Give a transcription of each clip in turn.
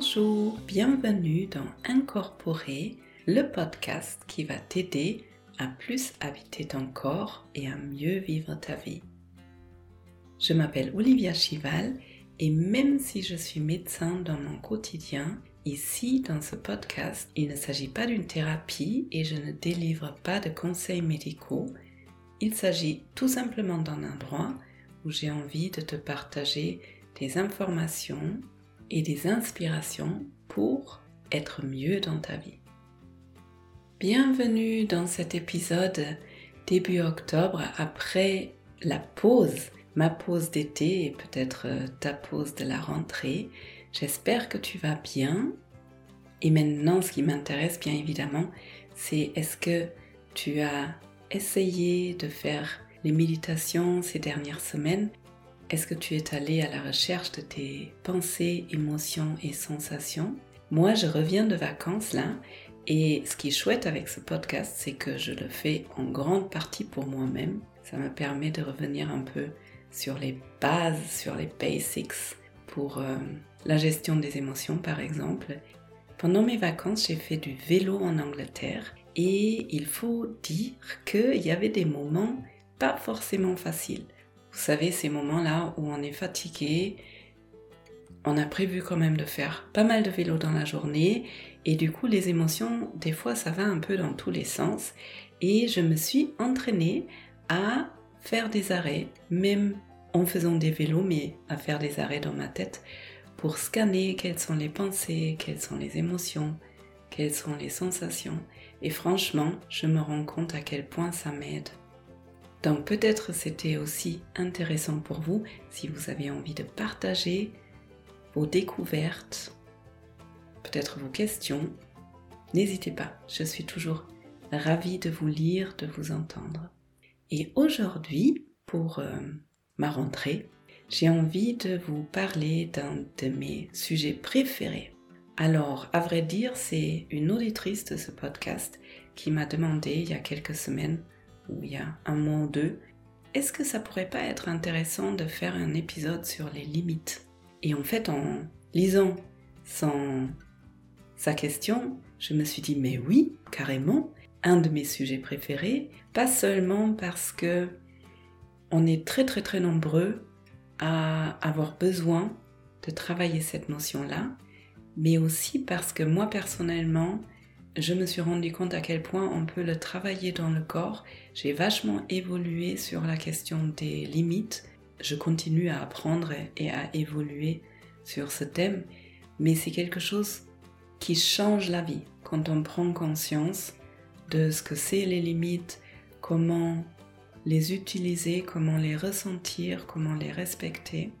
Bonjour, bienvenue dans Incorporer, le podcast qui va t'aider à plus habiter ton corps et à mieux vivre ta vie. Je m'appelle Olivia Chival et même si je suis médecin dans mon quotidien, ici dans ce podcast, il ne s'agit pas d'une thérapie et je ne délivre pas de conseils médicaux. Il s'agit tout simplement d'un endroit où j'ai envie de te partager des informations et des inspirations pour être mieux dans ta vie. Bienvenue dans cet épisode début octobre après la pause, ma pause d'été et peut-être euh, ta pause de la rentrée. J'espère que tu vas bien. Et maintenant, ce qui m'intéresse bien évidemment, c'est est-ce que tu as essayé de faire les méditations ces dernières semaines est-ce que tu es allé à la recherche de tes pensées, émotions et sensations? Moi, je reviens de vacances là et ce qui est chouette avec ce podcast, c'est que je le fais en grande partie pour moi-même. Ça me permet de revenir un peu sur les bases, sur les basics pour euh, la gestion des émotions par exemple. Pendant mes vacances, j'ai fait du vélo en Angleterre et il faut dire qu'il y avait des moments pas forcément faciles. Vous savez, ces moments-là où on est fatigué, on a prévu quand même de faire pas mal de vélo dans la journée et du coup les émotions, des fois ça va un peu dans tous les sens et je me suis entraînée à faire des arrêts, même en faisant des vélos, mais à faire des arrêts dans ma tête pour scanner quelles sont les pensées, quelles sont les émotions, quelles sont les sensations. Et franchement, je me rends compte à quel point ça m'aide. Donc peut-être c'était aussi intéressant pour vous si vous avez envie de partager vos découvertes, peut-être vos questions. N'hésitez pas, je suis toujours ravie de vous lire, de vous entendre. Et aujourd'hui, pour euh, ma rentrée, j'ai envie de vous parler d'un de mes sujets préférés. Alors, à vrai dire, c'est une auditrice de ce podcast qui m'a demandé il y a quelques semaines il y a un mois ou deux, est-ce que ça pourrait pas être intéressant de faire un épisode sur les limites? Et en fait, en lisant son, sa question, je me suis dit, mais oui, carrément, un de mes sujets préférés, pas seulement parce que on est très très très nombreux à avoir besoin de travailler cette notion-là, mais aussi parce que moi personnellement, je me suis rendu compte à quel point on peut le travailler dans le corps. J'ai vachement évolué sur la question des limites. Je continue à apprendre et à évoluer sur ce thème, mais c'est quelque chose qui change la vie quand on prend conscience de ce que c'est les limites, comment les utiliser, comment les ressentir, comment les respecter.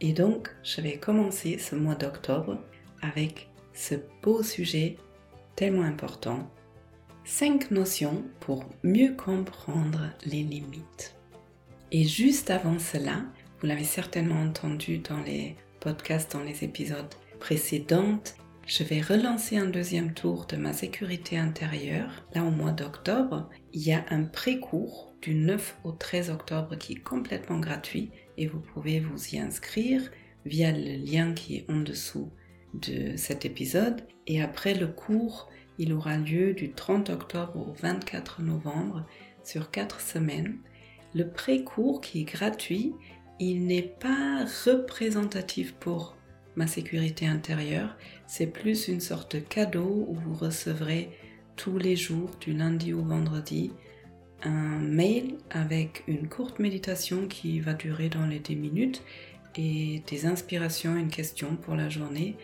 Et donc, je vais commencer ce mois d'octobre avec ce beau sujet tellement important. Cinq notions pour mieux comprendre les limites. Et juste avant cela, vous l'avez certainement entendu dans les podcasts, dans les épisodes précédents, je vais relancer un deuxième tour de ma sécurité intérieure. Là, au mois d'octobre, il y a un pré-cours du 9 au 13 octobre qui est complètement gratuit et vous pouvez vous y inscrire via le lien qui est en dessous de cet épisode. Et après le cours, il aura lieu du 30 octobre au 24 novembre sur 4 semaines. Le pré-cours qui est gratuit, il n'est pas représentatif pour ma sécurité intérieure, c'est plus une sorte de cadeau où vous recevrez tous les jours, du lundi au vendredi, un mail avec une courte méditation qui va durer dans les 10 minutes et des inspirations, une question pour la journée.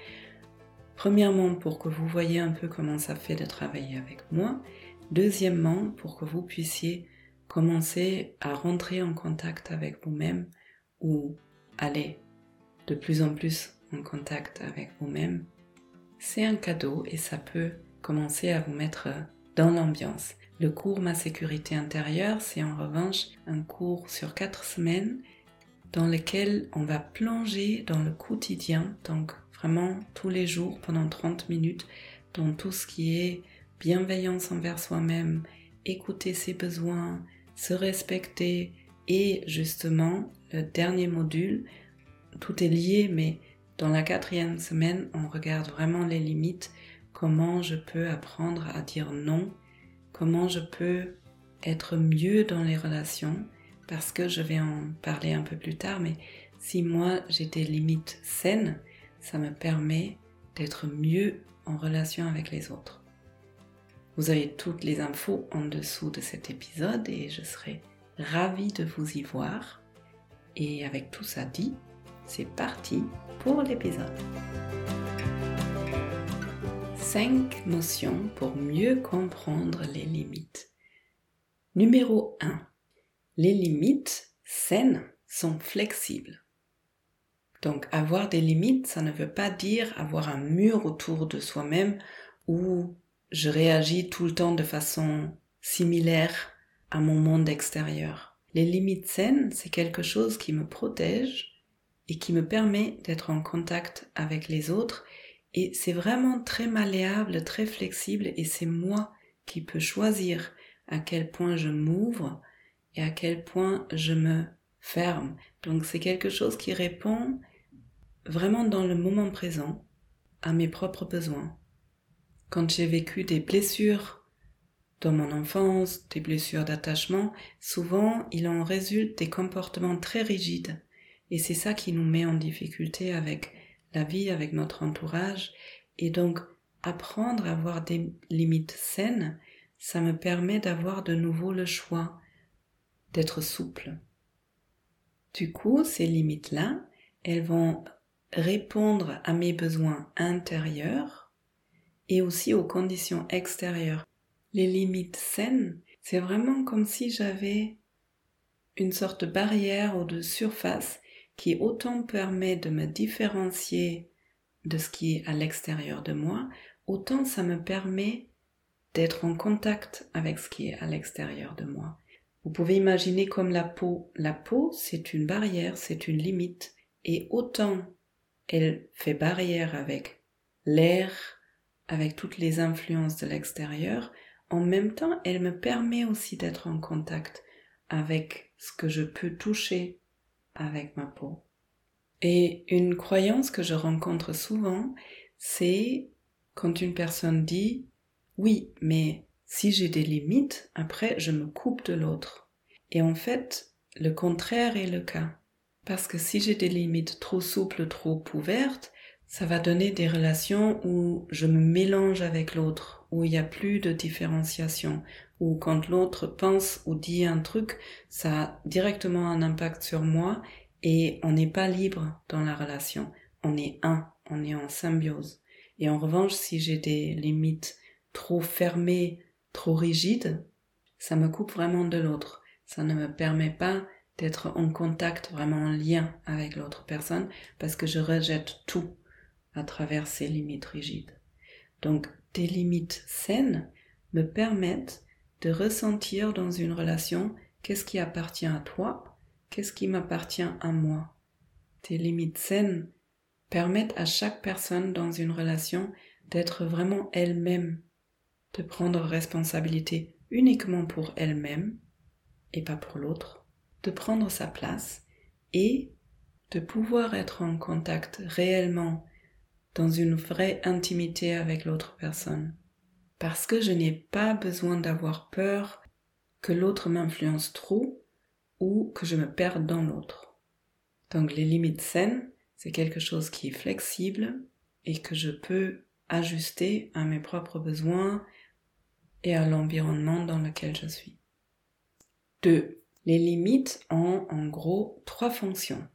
Premièrement, pour que vous voyez un peu comment ça fait de travailler avec moi. Deuxièmement, pour que vous puissiez commencer à rentrer en contact avec vous-même ou aller de plus en plus en contact avec vous-même. C'est un cadeau et ça peut commencer à vous mettre dans l'ambiance. Le cours Ma sécurité intérieure, c'est en revanche un cours sur quatre semaines dans lequel on va plonger dans le quotidien, donc vraiment tous les jours pendant 30 minutes, dans tout ce qui est bienveillance envers soi-même, écouter ses besoins, se respecter et justement le dernier module, tout est lié mais dans la quatrième semaine, on regarde vraiment les limites, comment je peux apprendre à dire non, comment je peux être mieux dans les relations, parce que je vais en parler un peu plus tard, mais si moi j'ai des limites saines, ça me permet d'être mieux en relation avec les autres. Vous avez toutes les infos en dessous de cet épisode et je serai ravie de vous y voir. Et avec tout ça dit, c'est parti pour l'épisode. 5 notions pour mieux comprendre les limites. Numéro 1. Les limites saines sont flexibles. Donc avoir des limites, ça ne veut pas dire avoir un mur autour de soi-même où je réagis tout le temps de façon similaire à mon monde extérieur. Les limites saines, c'est quelque chose qui me protège et qui me permet d'être en contact avec les autres et c'est vraiment très malléable, très flexible et c'est moi qui peux choisir à quel point je m'ouvre et à quel point je me ferme. Donc c'est quelque chose qui répond vraiment dans le moment présent à mes propres besoins. Quand j'ai vécu des blessures dans mon enfance, des blessures d'attachement, souvent il en résulte des comportements très rigides. Et c'est ça qui nous met en difficulté avec la vie, avec notre entourage. Et donc apprendre à avoir des limites saines, ça me permet d'avoir de nouveau le choix, d'être souple. Du coup, ces limites-là, elles vont répondre à mes besoins intérieurs et aussi aux conditions extérieures. Les limites saines, c'est vraiment comme si j'avais une sorte de barrière ou de surface qui autant permet de me différencier de ce qui est à l'extérieur de moi, autant ça me permet d'être en contact avec ce qui est à l'extérieur de moi. Vous pouvez imaginer comme la peau. La peau, c'est une barrière, c'est une limite. Et autant elle fait barrière avec l'air, avec toutes les influences de l'extérieur, en même temps, elle me permet aussi d'être en contact avec ce que je peux toucher avec ma peau. Et une croyance que je rencontre souvent, c'est quand une personne dit oui, mais si j'ai des limites, après je me coupe de l'autre. Et en fait, le contraire est le cas. Parce que si j'ai des limites trop souples, trop ouvertes, ça va donner des relations où je me mélange avec l'autre, où il n'y a plus de différenciation, où quand l'autre pense ou dit un truc, ça a directement un impact sur moi et on n'est pas libre dans la relation. On est un, on est en symbiose. Et en revanche, si j'ai des limites trop fermées, trop rigides, ça me coupe vraiment de l'autre. Ça ne me permet pas d'être en contact, vraiment en lien avec l'autre personne, parce que je rejette tout à travers ces limites rigides. Donc, des limites saines me permettent de ressentir dans une relation qu'est-ce qui appartient à toi, qu'est-ce qui m'appartient à moi. Des limites saines permettent à chaque personne dans une relation d'être vraiment elle-même, de prendre responsabilité uniquement pour elle-même et pas pour l'autre de prendre sa place et de pouvoir être en contact réellement dans une vraie intimité avec l'autre personne. Parce que je n'ai pas besoin d'avoir peur que l'autre m'influence trop ou que je me perde dans l'autre. Donc les limites saines, c'est quelque chose qui est flexible et que je peux ajuster à mes propres besoins et à l'environnement dans lequel je suis. 2. Les limites ont en gros trois fonctions.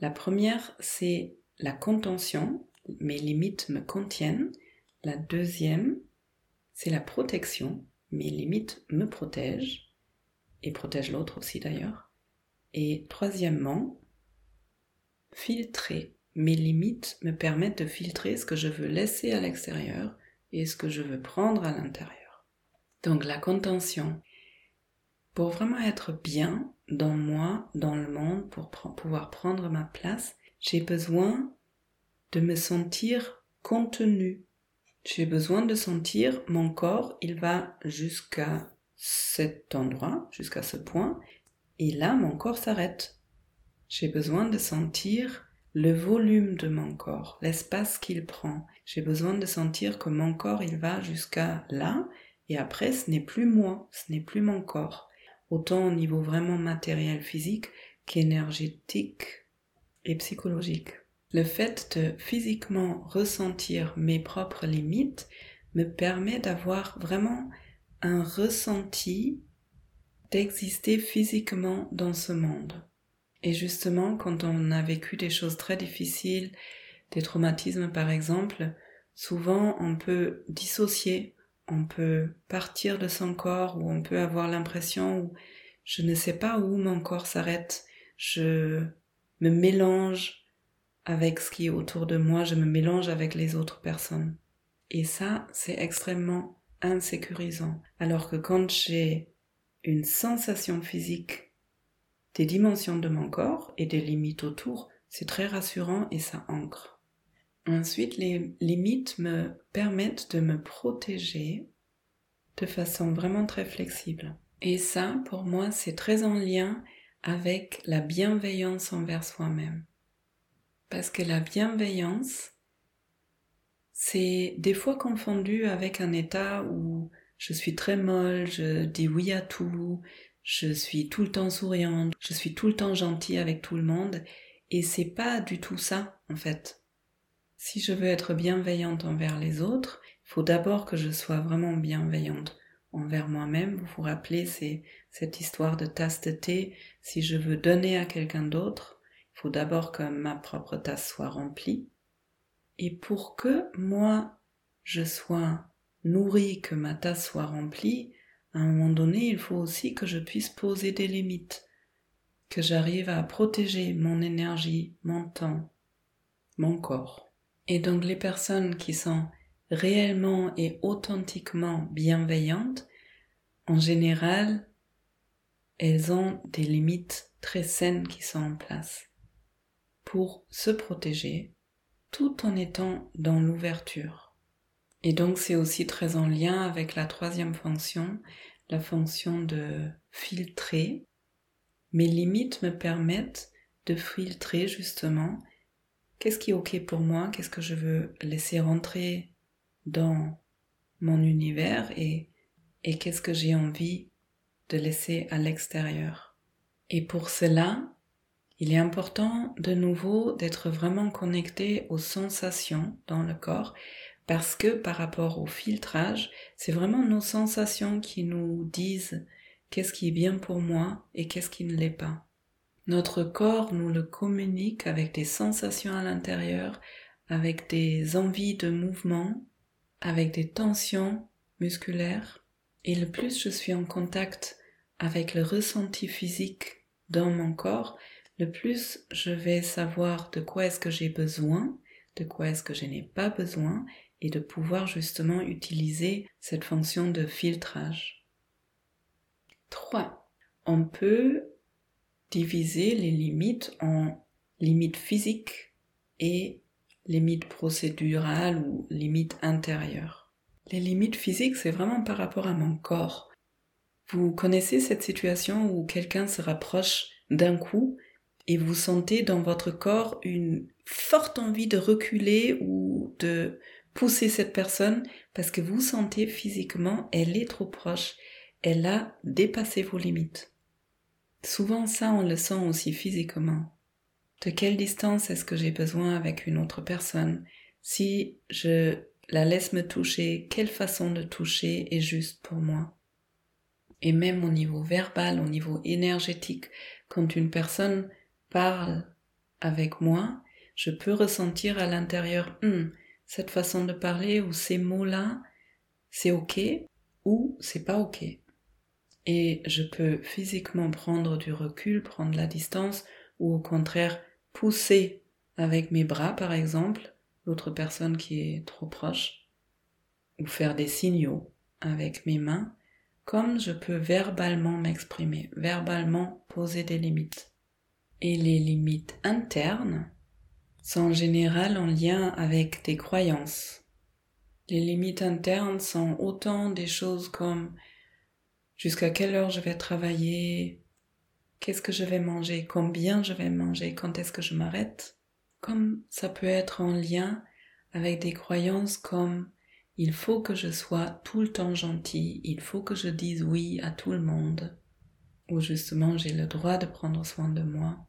La première, c'est la contention. Mes limites me contiennent. La deuxième, c'est la protection. Mes limites me protègent et protègent l'autre aussi d'ailleurs. Et troisièmement, filtrer. Mes limites me permettent de filtrer ce que je veux laisser à l'extérieur et ce que je veux prendre à l'intérieur. Donc la contention, pour vraiment être bien dans moi, dans le monde, pour pouvoir prendre ma place, j'ai besoin de me sentir contenu. J'ai besoin de sentir mon corps, il va jusqu'à cet endroit, jusqu'à ce point, et là mon corps s'arrête. J'ai besoin de sentir le volume de mon corps, l'espace qu'il prend. J'ai besoin de sentir que mon corps, il va jusqu'à là, et après, ce n'est plus moi, ce n'est plus mon corps. Autant au niveau vraiment matériel physique qu'énergétique et psychologique. Le fait de physiquement ressentir mes propres limites me permet d'avoir vraiment un ressenti d'exister physiquement dans ce monde. Et justement, quand on a vécu des choses très difficiles, des traumatismes par exemple, souvent on peut dissocier, on peut partir de son corps ou on peut avoir l'impression où je ne sais pas où mon corps s'arrête, je me mélange avec ce qui est autour de moi, je me mélange avec les autres personnes. Et ça, c'est extrêmement insécurisant. Alors que quand j'ai une sensation physique des dimensions de mon corps et des limites autour, c'est très rassurant et ça ancre. Ensuite, les limites me permettent de me protéger de façon vraiment très flexible. Et ça, pour moi, c'est très en lien avec la bienveillance envers soi-même. Parce que la bienveillance, c'est des fois confondu avec un état où je suis très molle, je dis oui à tout, je suis tout le temps souriante, je suis tout le temps gentille avec tout le monde, et c'est pas du tout ça, en fait. Si je veux être bienveillante envers les autres, il faut d'abord que je sois vraiment bienveillante envers moi-même. Vous vous rappelez, c'est cette histoire de tasse de thé. Si je veux donner à quelqu'un d'autre, il faut d'abord que ma propre tasse soit remplie. Et pour que moi, je sois nourrie, que ma tasse soit remplie, à un moment donné, il faut aussi que je puisse poser des limites, que j'arrive à protéger mon énergie, mon temps, mon corps. Et donc les personnes qui sont réellement et authentiquement bienveillantes, en général, elles ont des limites très saines qui sont en place pour se protéger tout en étant dans l'ouverture. Et donc c'est aussi très en lien avec la troisième fonction, la fonction de filtrer. Mes limites me permettent de filtrer justement qu'est-ce qui est ok pour moi, qu'est-ce que je veux laisser rentrer dans mon univers et, et qu'est-ce que j'ai envie de laisser à l'extérieur? Et pour cela, il est important de nouveau d'être vraiment connecté aux sensations dans le corps parce que par rapport au filtrage, c'est vraiment nos sensations qui nous disent qu'est-ce qui est bien pour moi et qu'est-ce qui ne l'est pas. Notre corps nous le communique avec des sensations à l'intérieur, avec des envies de mouvement, avec des tensions musculaires. Et le plus je suis en contact avec le ressenti physique dans mon corps, le plus je vais savoir de quoi est-ce que j'ai besoin, de quoi est-ce que je n'ai pas besoin, et de pouvoir justement utiliser cette fonction de filtrage. 3. On peut diviser les limites en limites physiques et limites procédurales ou limites intérieures. Les limites physiques, c'est vraiment par rapport à mon corps. Vous connaissez cette situation où quelqu'un se rapproche d'un coup et vous sentez dans votre corps une forte envie de reculer ou de pousser cette personne parce que vous sentez physiquement elle est trop proche, elle a dépassé vos limites. Souvent ça on le sent aussi physiquement. De quelle distance est-ce que j'ai besoin avec une autre personne? Si je la laisse me toucher, quelle façon de toucher est juste pour moi? Et même au niveau verbal, au niveau énergétique, quand une personne parle avec moi, je peux ressentir à l'intérieur hum, cette façon de parler ou ces mots-là, c'est ok ou c'est pas ok. Et je peux physiquement prendre du recul, prendre la distance ou au contraire pousser avec mes bras par exemple l'autre personne qui est trop proche ou faire des signaux avec mes mains comme je peux verbalement m'exprimer, verbalement poser des limites et les limites internes sont en général en lien avec des croyances. Les limites internes sont autant des choses comme jusqu'à quelle heure je vais travailler, qu'est-ce que je vais manger, combien je vais manger, quand est-ce que je m'arrête? comme ça peut être en lien avec des croyances comme il faut que je sois tout le temps gentil, il faut que je dise oui à tout le monde, ou justement j'ai le droit de prendre soin de moi,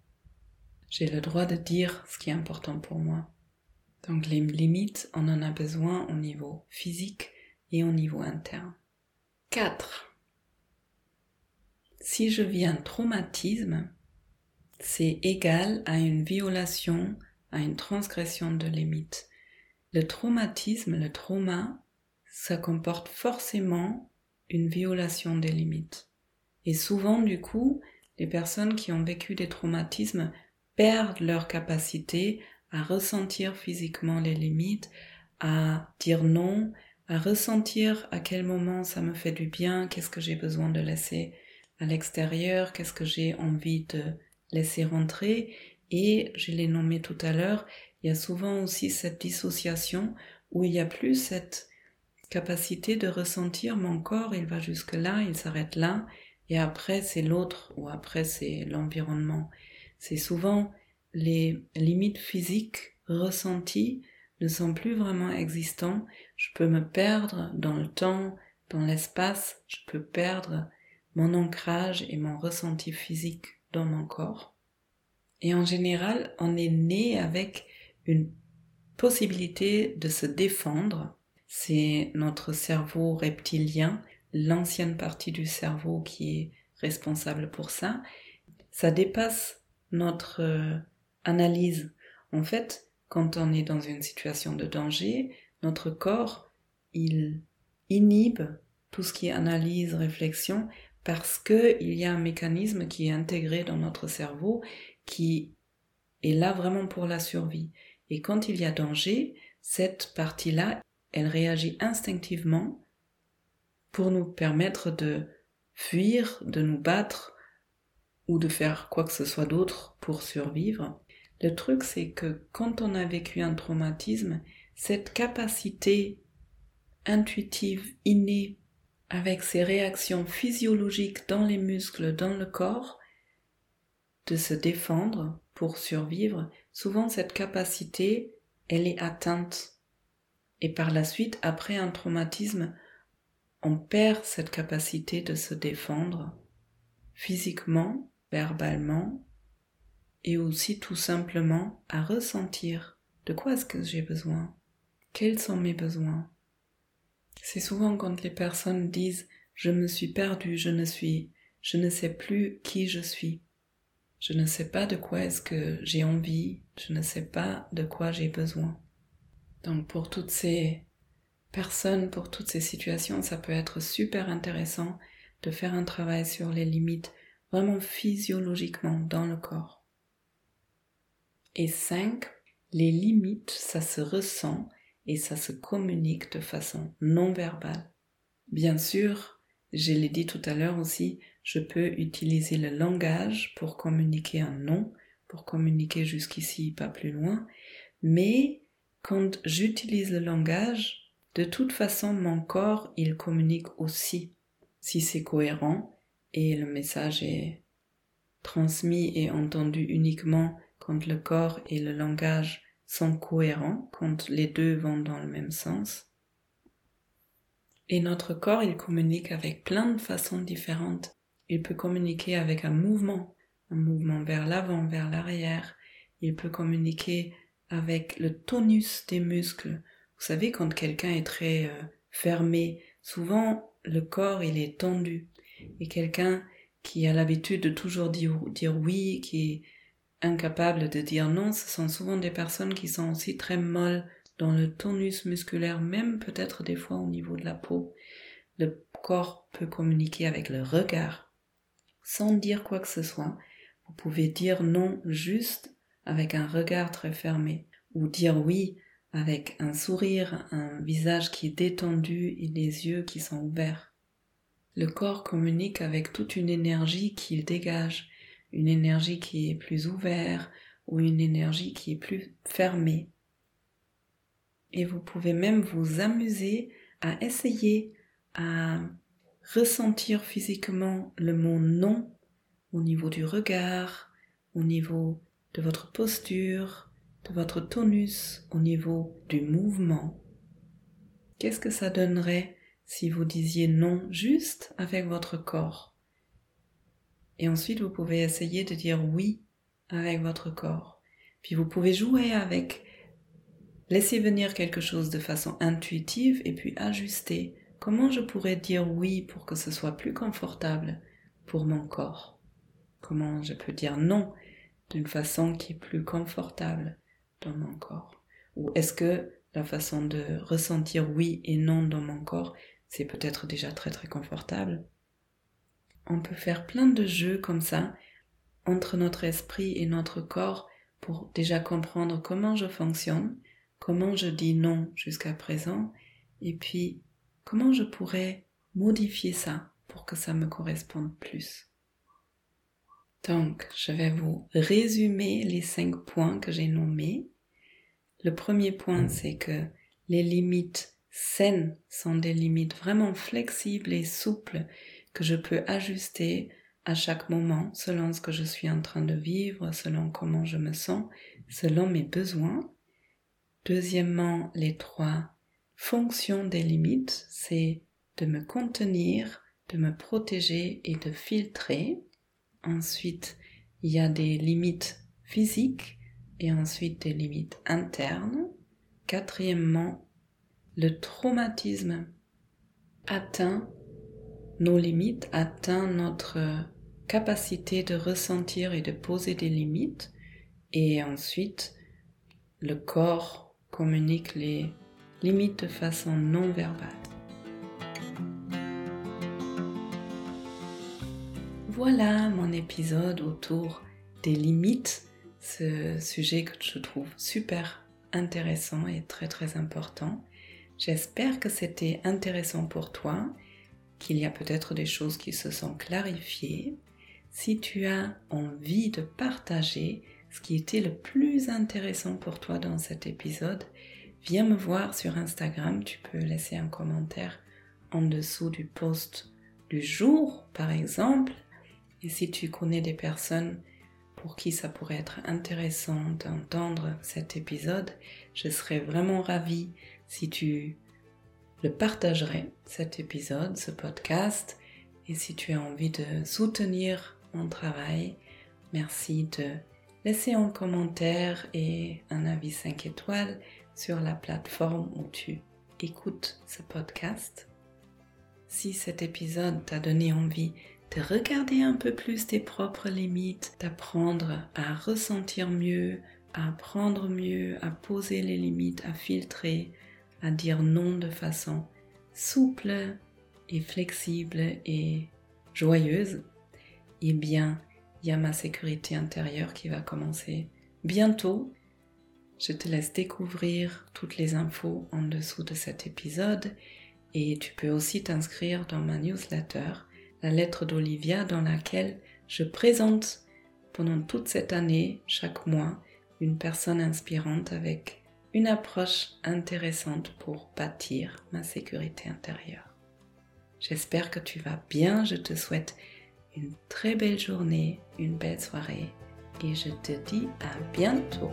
j'ai le droit de dire ce qui est important pour moi. Donc les limites, on en a besoin au niveau physique et au niveau interne. 4. Si je vis un traumatisme, c'est égal à une violation, à une transgression de limites. Le traumatisme, le trauma, ça comporte forcément une violation des limites. Et souvent, du coup, les personnes qui ont vécu des traumatismes perdent leur capacité à ressentir physiquement les limites, à dire non, à ressentir à quel moment ça me fait du bien, qu'est-ce que j'ai besoin de laisser à l'extérieur, qu'est-ce que j'ai envie de laisser rentrer. Et je l'ai nommé tout à l'heure, il y a souvent aussi cette dissociation où il n'y a plus cette capacité de ressentir mon corps, il va jusque là, il s'arrête là, et après c'est l'autre, ou après c'est l'environnement. C'est souvent les limites physiques ressenties ne sont plus vraiment existants. Je peux me perdre dans le temps, dans l'espace, je peux perdre mon ancrage et mon ressenti physique dans mon corps. Et en général, on est né avec une possibilité de se défendre. C'est notre cerveau reptilien, l'ancienne partie du cerveau qui est responsable pour ça. Ça dépasse notre euh, analyse. En fait, quand on est dans une situation de danger, notre corps, il inhibe tout ce qui est analyse, réflexion, parce qu'il y a un mécanisme qui est intégré dans notre cerveau qui est là vraiment pour la survie. Et quand il y a danger, cette partie-là, elle réagit instinctivement pour nous permettre de fuir, de nous battre ou de faire quoi que ce soit d'autre pour survivre. Le truc, c'est que quand on a vécu un traumatisme, cette capacité intuitive, innée, avec ses réactions physiologiques dans les muscles, dans le corps, de se défendre pour survivre, souvent cette capacité, elle est atteinte. Et par la suite, après un traumatisme, on perd cette capacité de se défendre physiquement, verbalement, et aussi tout simplement à ressentir de quoi est-ce que j'ai besoin, quels sont mes besoins? C'est souvent quand les personnes disent je me suis perdu, je ne suis, je ne sais plus qui je suis. Je ne sais pas de quoi est-ce que j'ai envie, je ne sais pas de quoi j'ai besoin. Donc pour toutes ces personnes, pour toutes ces situations, ça peut être super intéressant de faire un travail sur les limites vraiment physiologiquement dans le corps. Et 5. Les limites, ça se ressent et ça se communique de façon non verbale. Bien sûr, je l'ai dit tout à l'heure aussi, je peux utiliser le langage pour communiquer un non, pour communiquer jusqu'ici, pas plus loin, mais quand j'utilise le langage, de toute façon, mon corps, il communique aussi, si c'est cohérent et le message est transmis et entendu uniquement quand le corps et le langage sont cohérents, quand les deux vont dans le même sens. Et notre corps, il communique avec plein de façons différentes. Il peut communiquer avec un mouvement, un mouvement vers l'avant, vers l'arrière. Il peut communiquer avec le tonus des muscles. Vous savez, quand quelqu'un est très euh, fermé, souvent le corps il est tendu. Et quelqu'un qui a l'habitude de toujours dire, dire oui, qui est incapable de dire non, ce sont souvent des personnes qui sont aussi très molles dans le tonus musculaire, même peut-être des fois au niveau de la peau. Le corps peut communiquer avec le regard sans dire quoi que ce soit. Vous pouvez dire non juste avec un regard très fermé ou dire oui avec un sourire, un visage qui est détendu et des yeux qui sont ouverts. Le corps communique avec toute une énergie qu'il dégage, une énergie qui est plus ouverte ou une énergie qui est plus fermée. Et vous pouvez même vous amuser à essayer à ressentir physiquement le mot non au niveau du regard, au niveau de votre posture, de votre tonus au niveau du mouvement. Qu'est-ce que ça donnerait si vous disiez non juste avec votre corps? Et ensuite, vous pouvez essayer de dire oui avec votre corps. Puis vous pouvez jouer avec, laisser venir quelque chose de façon intuitive et puis ajuster. Comment je pourrais dire oui pour que ce soit plus confortable pour mon corps? Comment je peux dire non d'une façon qui est plus confortable dans mon corps? Ou est-ce que la façon de ressentir oui et non dans mon corps, c'est peut-être déjà très très confortable? On peut faire plein de jeux comme ça entre notre esprit et notre corps pour déjà comprendre comment je fonctionne, comment je dis non jusqu'à présent, et puis comment je pourrais modifier ça pour que ça me corresponde plus. Donc, je vais vous résumer les cinq points que j'ai nommés. Le premier point, c'est que les limites saines sont des limites vraiment flexibles et souples que je peux ajuster à chaque moment selon ce que je suis en train de vivre, selon comment je me sens, selon mes besoins. Deuxièmement, les trois fonctions des limites, c'est de me contenir, de me protéger et de filtrer. Ensuite, il y a des limites physiques et ensuite des limites internes. Quatrièmement, le traumatisme atteint nos limites, atteint notre capacité de ressentir et de poser des limites. Et ensuite, le corps communique les limites de façon non verbale. Voilà mon épisode autour des limites, ce sujet que je trouve super intéressant et très très important. J'espère que c'était intéressant pour toi, qu'il y a peut-être des choses qui se sont clarifiées. Si tu as envie de partager ce qui était le plus intéressant pour toi dans cet épisode, viens me voir sur Instagram. Tu peux laisser un commentaire en dessous du post du jour, par exemple, et si tu connais des personnes pour qui ça pourrait être intéressant d'entendre cet épisode, je serais vraiment ravie si tu le partagerais, cet épisode, ce podcast. Et si tu as envie de soutenir mon travail, merci de laisser un commentaire et un avis 5 étoiles sur la plateforme où tu écoutes ce podcast. Si cet épisode t'a donné envie de regarder un peu plus tes propres limites, d'apprendre à ressentir mieux, à apprendre mieux, à poser les limites, à filtrer, à dire non de façon souple et flexible et joyeuse, eh bien, il y a ma sécurité intérieure qui va commencer bientôt. Je te laisse découvrir toutes les infos en dessous de cet épisode et tu peux aussi t'inscrire dans ma newsletter la lettre d'Olivia dans laquelle je présente pendant toute cette année, chaque mois, une personne inspirante avec une approche intéressante pour bâtir ma sécurité intérieure. J'espère que tu vas bien, je te souhaite une très belle journée, une belle soirée et je te dis à bientôt.